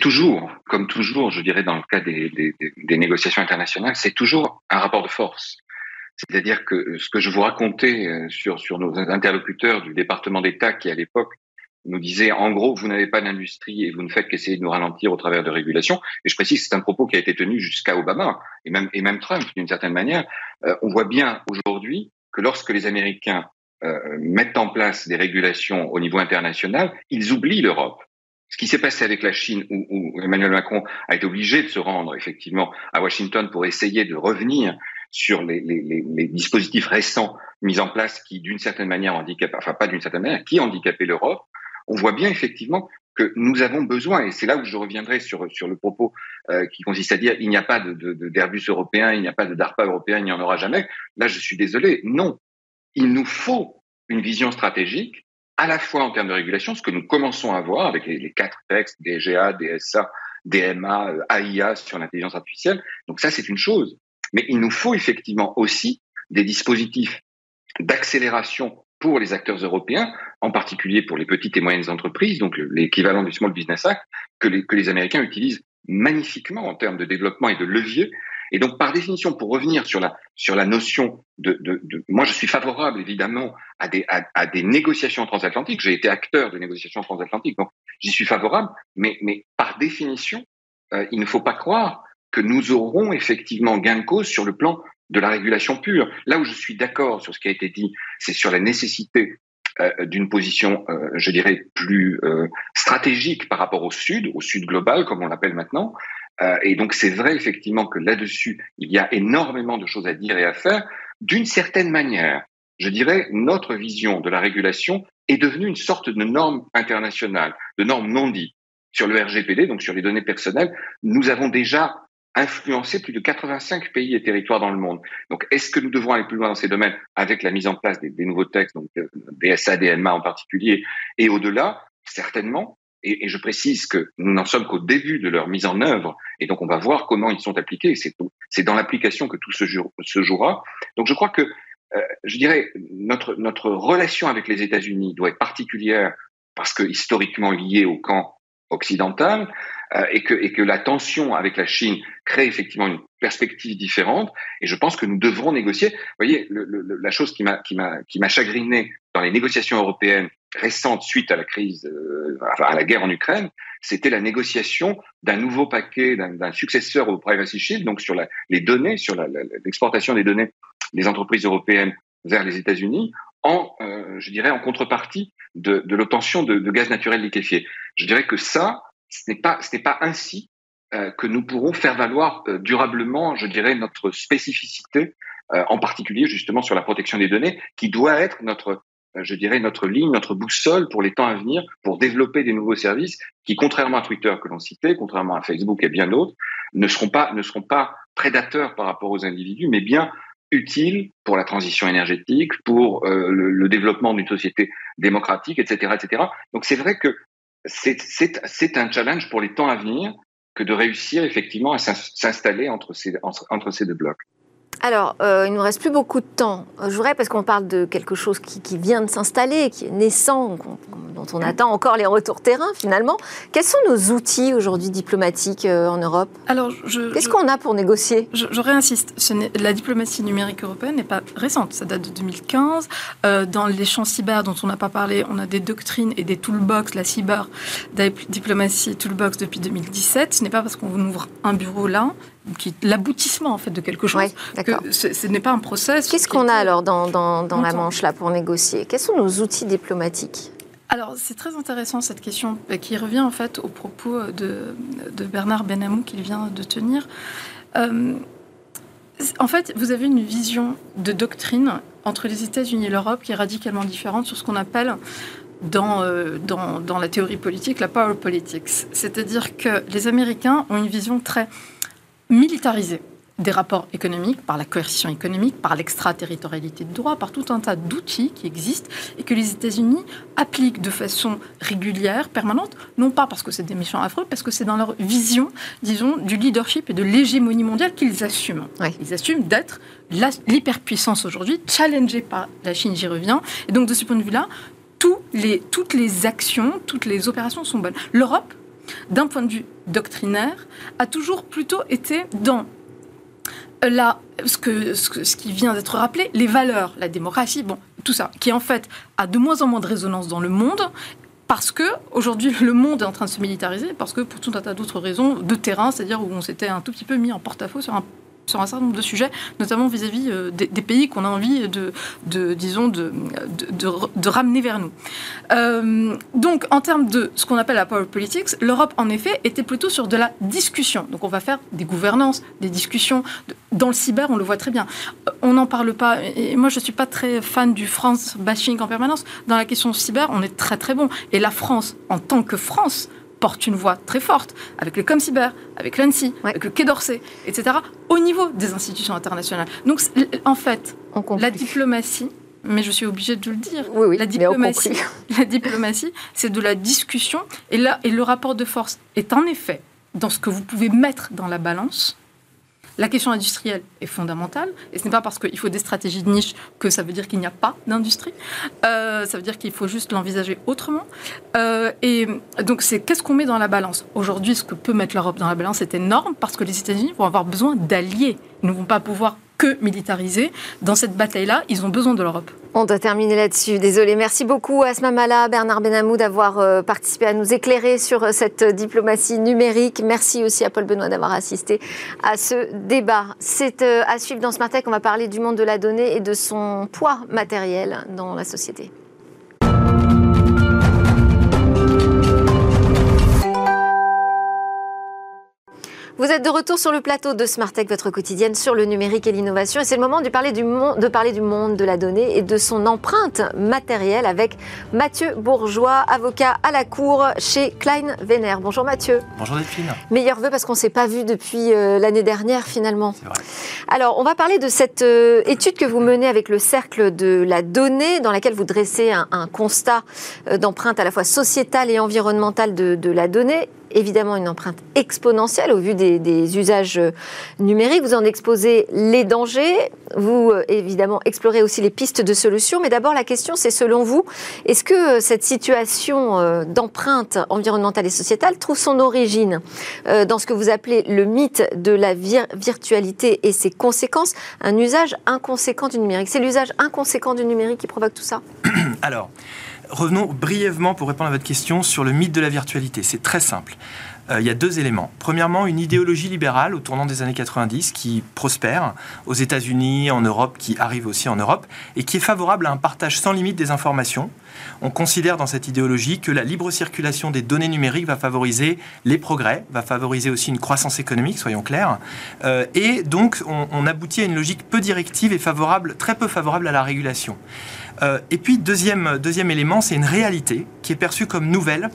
toujours, comme toujours, je dirais dans le cas des négociations internationales, c'est toujours un rapport de force. C'est-à-dire que ce que je vous racontais euh, sur, sur nos interlocuteurs du département d'État qui, à l'époque, nous disaient, en gros, vous n'avez pas d'industrie et vous ne faites qu'essayer de nous ralentir au travers de régulations. Et je précise, c'est un propos qui a été tenu jusqu'à Obama et même, et même Trump, d'une certaine manière. Euh, on voit bien aujourd'hui que lorsque les Américains euh, mettent en place des régulations au niveau international, ils oublient l'Europe. Ce qui s'est passé avec la Chine, où, où, Emmanuel Macron a été obligé de se rendre effectivement à Washington pour essayer de revenir sur les, les, les, dispositifs récents mis en place qui, d'une certaine manière, handicapaient, enfin pas d'une certaine manière, qui handicapaient l'Europe, on voit bien effectivement que nous avons besoin, et c'est là où je reviendrai sur, sur le propos euh, qui consiste à dire il n'y a pas d'Airbus de, d'Airbus européen, il n'y a pas de DARPA européen, il n'y en aura jamais. Là, je suis désolé. Non, il nous faut une vision stratégique, à la fois en termes de régulation, ce que nous commençons à voir avec les, quatre textes, DGA, DSA, DMA, AIA sur l'intelligence artificielle. Donc ça, c'est une chose. Mais il nous faut effectivement aussi des dispositifs d'accélération pour les acteurs européens, en particulier pour les petites et moyennes entreprises, donc l'équivalent du Small Business Act, que les, que les Américains utilisent magnifiquement en termes de développement et de levier. Et donc, par définition, pour revenir sur la, sur la notion de, de, de moi, je suis favorable évidemment à des, à, des négociations transatlantiques. J'ai été acteur de négociations transatlantiques, donc j'y suis favorable. Mais, mais par définition, euh, il ne faut pas croire que nous aurons effectivement gain de cause sur le plan de la régulation pure. Là où je suis d'accord sur ce qui a été dit, c'est sur la nécessité euh, d'une position, euh, je dirais, plus euh, stratégique par rapport au Sud, au Sud global, comme on l'appelle maintenant. et donc c'est vrai effectivement que là-dessus, il y a énormément de choses à dire et à faire. D'une certaine manière, je dirais, notre vision de la régulation est devenue une sorte de norme internationale, de norme non dite. Sur le RGPD, donc sur les données personnelles, nous avons déjà influencer plus de 85 pays et territoires dans le monde. Donc, est-ce que nous devons aller plus loin dans ces domaines avec la mise en place des, nouveaux textes, donc euh, DMA en particulier, et au-delà Certainement. Et, je précise que nous n'en sommes qu'au début de leur mise en œuvre, et donc on va voir comment ils sont appliqués. C'est dans l'application que tout se, jouera. Donc, je crois que, euh, je dirais, notre, notre relation avec les États-Unis doit être particulière parce que historiquement liée au camp occidental, et, que, et que la tension avec la Chine crée effectivement une perspective différente. Et je pense que nous devrons négocier. Vous voyez, le, le, la chose qui m'a qui m'a qui m'a chagriné dans les négociations européennes récentes suite à la crise, euh, à la guerre en Ukraine, c'était la négociation d'un nouveau paquet, d'un successeur au Privacy Shield, donc sur la, les données, sur l'exportation des données des entreprises européennes vers les États-Unis, en, euh, je dirais, en contrepartie de, de l'obtention de, de, gaz naturel liquéfié. Je dirais que ça, ce n'est pas, pas ainsi euh, que nous pourrons faire valoir euh, durablement, je dirais, notre spécificité, euh, en particulier justement sur la protection des données, qui doit être notre, je dirais, notre ligne, notre boussole pour les temps à venir, pour développer des nouveaux services qui, contrairement à Twitter que l'on citait, contrairement à Facebook et bien d'autres, ne seront pas, ne seront pas prédateurs par rapport aux individus, mais bien utiles pour la transition énergétique, pour le, le, développement d'une société démocratique, etc., etc. Donc c'est vrai que c'est un challenge pour les temps à venir que de réussir effectivement à s'installer entre ces, entre, ces deux blocs. Alors, euh, il ne nous reste plus beaucoup de temps. Je voudrais, parce qu'on parle de quelque chose qui, qui vient de s'installer, qui est naissant, dont on attend encore les retours terrain finalement. Quels sont nos outils aujourd'hui diplomatiques euh, en Europe? Alors, qu'est-ce qu'on a pour négocier? je, je, réinsiste. la diplomatie numérique européenne n'est pas récente. Ça date de 2015. Euh, dans les champs cyber dont on n'a pas parlé, on a des doctrines et des toolbox, la cyber diplomatie toolbox depuis 2017. Ce n'est pas parce qu'on ouvre un bureau là qui l'aboutissement en fait de quelque chose. que ce, n'est pas un process. Qu'est-ce qu'on a alors dans, dans, la Manche là pour négocier? Quels sont nos outils diplomatiques? Alors, c'est très intéressant cette question euh, qui revient en fait au propos de, de Bernard Benamou qu'il vient de tenir. Euh, en fait, vous avez une vision de doctrine entre les États-Unis et l'Europe qui est radicalement différente sur ce qu'on appelle dans, euh, dans, dans, la théorie politique la power politics. C'est-à-dire que les Américains ont une vision très militariser des rapports économiques, par la coercition économique, par l'extraterritorialité de droit, par tout un tas d'outils qui existent et que les États-Unis appliquent de façon régulière, permanente, non pas parce que c'est des méchants affreux, parce que c'est dans leur vision, disons, du leadership et de l'hégémonie mondiale qu'ils assument. Ils assument d'être l'hyperpuissance aujourd'hui, challengée par la Chine, j'y reviens. Et donc, de ce point de vue-là, les, toutes les actions, toutes les opérations sont bonnes. L'Europe d'un point de vue doctrinaire, a toujours plutôt été dans ce, que, qui vient d'être rappelé, les valeurs, la démocratie, tout ça, qui en fait a de moins en moins de résonance dans le monde. Parce que aujourd'hui le monde est en train de se militariser, parce que pour tout un tas d'autres raisons de terrain, c'est-à-dire où on s'était un tout petit peu mis en porte-à-faux sur un sur un certain nombre de sujets, notamment vis-à-vis euh, des, pays qu'on a envie de, disons, de, ramener vers nous. Euh, donc, en termes de ce qu'on appelle la power politics, l'Europe, en effet, était plutôt sur de la discussion. Donc, on va faire des gouvernances, des discussions. Dans le cyber, on le voit très bien. On n'en parle pas. Et moi, je ne suis pas très fan du France bashing en permanence. Dans la question cyber, on est très, très bon. Et la France, en tant que France, porte une voix très forte avec le ComCyber, avec l'ANSI, avec le Quai d'Orsay, etc., au niveau des institutions internationales. Donc, en fait, la diplomatie mais je suis obligée de le dire. Oui, oui, la diplomatie, la diplomatie, c'est de la discussion. Et là, et le rapport de force est en effet dans ce que vous pouvez mettre dans la balance la question industrielle est fondamentale, et ce n'est pas parce qu'il faut des stratégies de niche que ça veut dire qu'il n'y a pas d'industrie. Euh, ça veut dire qu'il faut juste l'envisager autrement. Euh, et donc, c'est qu'est-ce qu'on met dans la balance? Aujourd'hui, ce que peut mettre l'Europe dans la balance est énorme parce que les États-Unis vont avoir besoin d'alliés. Ils ne vont pas pouvoir que militariser. Dans cette bataille-là, ils ont besoin de l'Europe. On doit terminer là-dessus. Désolé. Merci beaucoup Asma Mala, Bernard Benamou d'avoir euh, participé à nous éclairer sur euh, cette diplomatie numérique. Merci aussi à Paul Benoît d'avoir assisté à ce débat. C'est euh, à suivre dans Smart Tech. On va parler du monde de la donnée et de son poids matériel dans la société. Vous êtes de retour sur le plateau de Smart Tech, votre quotidienne sur le numérique et l'innovation. Et c'est le moment de parler, du monde, de parler du monde de la donnée et de son empreinte matérielle avec Mathieu Bourgeois, avocat à la Cour chez Klein Vener. Bonjour Mathieu. Bonjour Delphine. Meilleur vœu parce qu'on ne s'est pas vu depuis euh, l'année dernière finalement. Vrai. Alors, on va parler de cette euh, étude que vous menez avec le Cercle de la donnée, dans laquelle vous dressez un, un constat euh, d'empreinte à la fois sociétale et environnementale de, de la donnée évidemment une empreinte exponentielle au vu des, usages numériques. Vous en exposez les dangers, vous euh, évidemment explorez aussi les pistes de solutions. Mais d'abord, la question, c'est selon vous, est-ce que euh, cette situation euh, d'empreinte environnementale et sociétale trouve son origine dans ce que vous appelez le mythe de la vir virtualité et ses conséquences, un usage inconséquent du numérique? C'est l'usage inconséquent du numérique qui provoque tout ça? Alors, revenons brièvement pour répondre à votre question sur le mythe de la virtualité. C'est très simple. Euh, il y a deux éléments. Premièrement, une idéologie libérale au tournant des années 90 qui prospère aux États-Unis, en Europe, qui arrive aussi en Europe, et qui est favorable à un partage sans limite des informations. On considère dans cette idéologie que la libre circulation des données numériques va favoriser les progrès, va favoriser aussi une croissance économique, soyons clairs. Euh, et donc, on, on aboutit à une logique peu directive et favorable, très peu favorable à la régulation. Euh, et puis, deuxième, deuxième élément, c'est une réalité qui est perçue comme nouvelle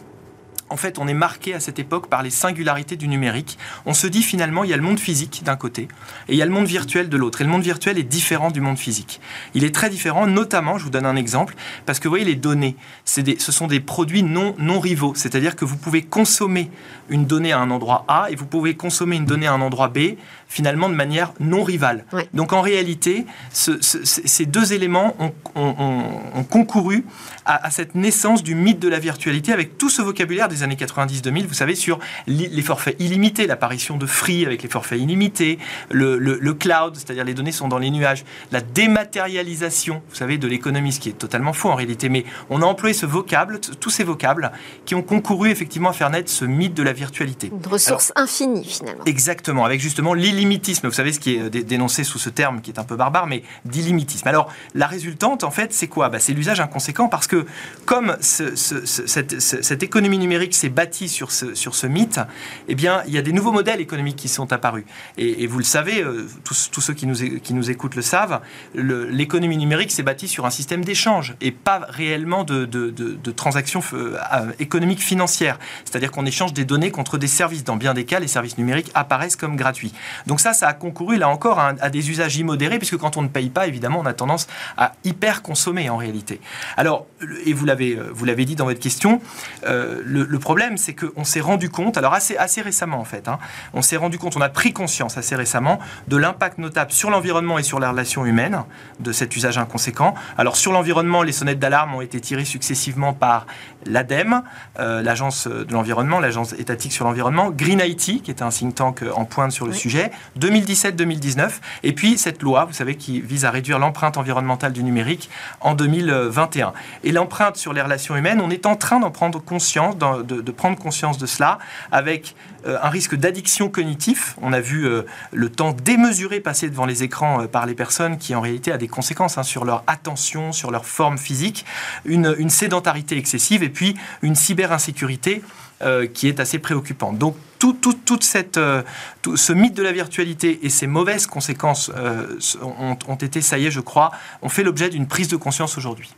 en fait, on est marqué à cette époque par les singularités du numérique. On se dit finalement, il y a le monde physique d'un côté et il y a le monde virtuel de l'autre. Et le monde virtuel est différent du monde physique. Il est très différent, notamment, je vous donne un exemple, parce que vous voyez, les données, ce sont des produits non, non rivaux. C'est-à-dire que vous pouvez consommer une donnée à un endroit A et vous pouvez consommer une donnée à un endroit B finalement de manière non rivale. Donc en réalité, ce, ce, ces deux éléments ont, ont, ont concouru à, à, cette naissance du mythe de la virtualité avec tout ce vocabulaire des années 90-2000, vous savez, sur les forfaits illimités, l'apparition de Free avec les forfaits illimités, le, le, le cloud, c'est-à-dire les données sont dans les nuages, la dématérialisation, vous savez, de l'économie, ce qui est totalement faux en réalité, mais on a employé ce vocable, tous ces vocables qui ont concouru effectivement à faire naître ce mythe de la virtualité. Une ressource Alors, infinie finalement. Exactement, avec justement l'illimité d'illimitisme. Vous savez ce qui est dénoncé sous ce terme qui est un peu barbare, mais d'illimitisme. Alors, la résultante, en fait, c'est quoi? Bah, C'est l'usage inconséquent parce que comme ce, ce, cette, économie numérique s'est bâtie sur ce, sur ce mythe, eh bien, il y a des nouveaux modèles économiques qui sont apparus. Et, vous le savez, euh, tous, tous, ceux qui nous, qui nous écoutent le savent, l'économie numérique s'est bâtie sur un système d'échange et pas réellement de, de, de, transactions euh, économiques financières. C'est-à-dire qu'on échange des données contre des services. Dans bien des cas, les services numériques apparaissent comme gratuits. Ça, ça a concouru là encore à, à, des usages immodérés, puisque quand on ne paye pas, évidemment, on a tendance à hyper consommer en réalité. Alors, et vous l'avez, vous l'avez dit dans votre question, euh, le, problème, c'est qu'on s'est rendu compte, alors assez, récemment en fait, hein, on s'est rendu compte, on a pris conscience assez récemment de l'impact notable sur l'environnement et sur les relations humaines de cet usage inconséquent. Alors sur l'environnement, les sonnettes d'alarme ont été tirées successivement par l'ADEME, euh, l'agence de l'environnement, l'agence étatique sur l'environnement, Green IT, qui est un think tank en pointe sur le oui. sujet, 2017-2019, et puis cette loi, vous savez, qui vise à réduire l'empreinte environnementale du numérique en 2021. Et l'empreinte sur les relations humaines, on est en train d'en prendre conscience, de, prendre conscience de cela, avec euh, un risque d'addiction cognitif. On a vu euh, le temps démesuré passer devant les écrans euh, par les personnes qui en réalité a des conséquences hein, sur leur attention, sur leur forme physique, une, une sédentarité excessive et puis une cyberinsécurité euh, qui est assez préoccupante. Donc tout, tout, toute cette, euh, tout ce mythe de la virtualité et ses mauvaises conséquences euh, ont, ont, été, ça y est, je crois, ont fait l'objet d'une prise de conscience aujourd'hui.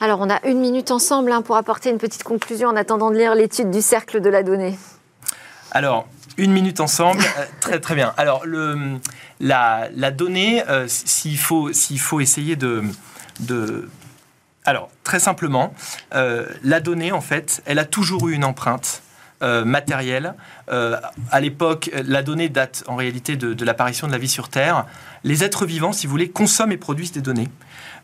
Alors on a une minute ensemble hein, pour apporter une petite conclusion en attendant de lire l'étude du cercle de la donnée. Alors, une minute ensemble, très très bien. Alors, le, la, la donnée, s'il faut, s'il faut essayer de de... Alors, très simplement, euh, la donnée, en fait, elle a toujours eu une empreinte euh, matérielle. Euh, à l'époque, la donnée date en réalité de, de l'apparition de la vie sur Terre. Les êtres vivants, si vous voulez, consomment et produisent des données.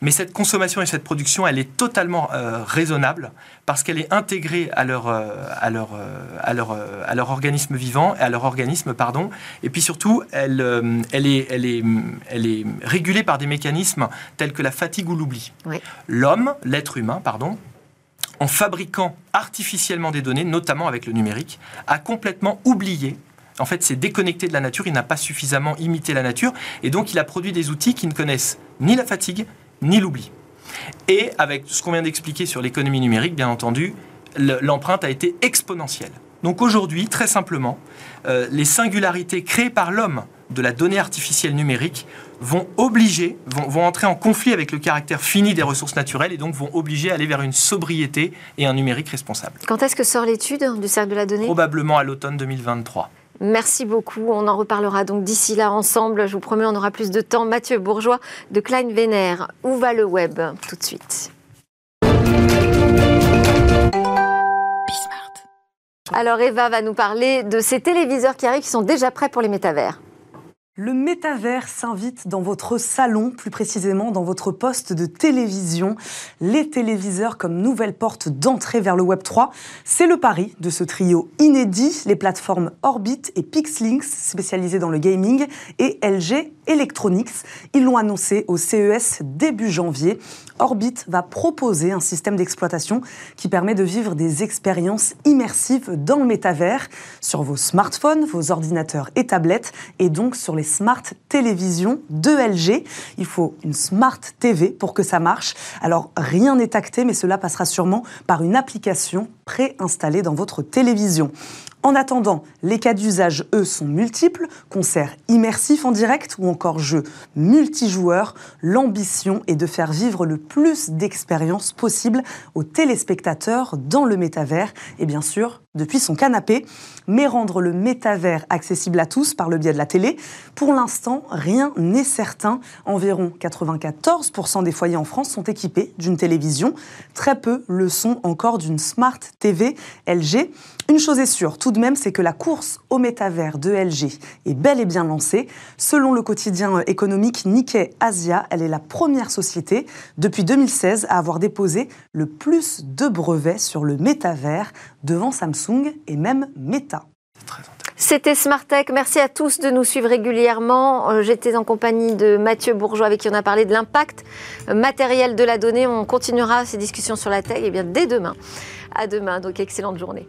Mais cette consommation et cette production, elle est totalement euh, raisonnable parce qu'elle est intégrée à leur, euh, à, leur, euh, à, leur, à leur organisme vivant, à leur organisme, pardon. Et puis surtout, elle, elle, est, elle, est, elle est régulée par des mécanismes tels que la fatigue ou l'oubli. Oui. L'homme, l'être humain, pardon, en fabriquant artificiellement des données, notamment avec le numérique, a complètement oublié en fait, c'est déconnecté de la nature, il n'a pas suffisamment imité la nature, et donc il a produit des outils qui ne connaissent ni la fatigue, ni l'oubli. Et avec ce qu'on vient d'expliquer sur l'économie numérique, bien entendu, le- l'empreinte a été exponentielle. Donc aujourd'hui, très simplement, euh, les singularités créées par l'homme de la donnée artificielle numérique vont obliger, vont, vont entrer en conflit avec le caractère fini des ressources naturelles et donc vont obliger à aller vers une sobriété et un numérique responsable. Quand est-ce que sort l'étude du cercle de la donnée? Probablement à l'automne 2023. Merci beaucoup. On en reparlera donc d'ici là ensemble. Je vous promets, on aura plus de temps. Mathieu Bourgeois de Klein Vénère. Où va le web? Tout de suite. Alors Eva va nous parler de ces téléviseurs qui arrivent, qui sont déjà prêts pour les métavers. Le métavers s'invite dans votre salon, plus précisément dans votre poste de télévision. Les téléviseurs comme nouvelle porte d'entrée vers le Web 3, c'est le pari de ce trio inédit, les plateformes Orbit et Pixlinks, spécialisées dans le gaming, et LG Electronics. Ils l'ont annoncé au CES début janvier. Orbit va proposer un système d'exploitation qui permet de vivre des expériences immersives dans le métavers sur vos smartphones, vos ordinateurs et tablettes, et donc sur les smart télévisions de LG. Il faut une smart TV pour que ça marche. Alors rien n'est acté, mais cela passera sûrement par une application préinstallée dans votre télévision. En attendant, les cas d'usage, eux, sont multiples. Concerts immersifs en direct ou encore jeux multijoueurs. L'ambition est de faire vivre le plus d'expériences possibles aux téléspectateurs dans le métavers et bien sûr depuis son canapé, mais rendre le métavers accessible à tous par le biais de la télé. Pour l'instant, rien n'est certain. Environ 94% des foyers en France sont équipés d'une télévision. Très peu le sont encore d'une Smart TV LG. Une chose est sûre, tout de même, c'est que la course au métavers de LG est bel et bien lancée. Selon le quotidien économique Nikkei Asia, elle est la première société depuis 2016 à avoir déposé le plus de brevets sur le métavers devant Samsung et même Meta. C'était Smartech. Merci à tous de nous suivre régulièrement. Euh, J'étais en compagnie de Mathieu Bourgeois avec qui on a parlé de l'impact euh, matériel de la donnée. On continuera ces discussions sur la tech et bien dès demain. À demain. Donc excellente journée.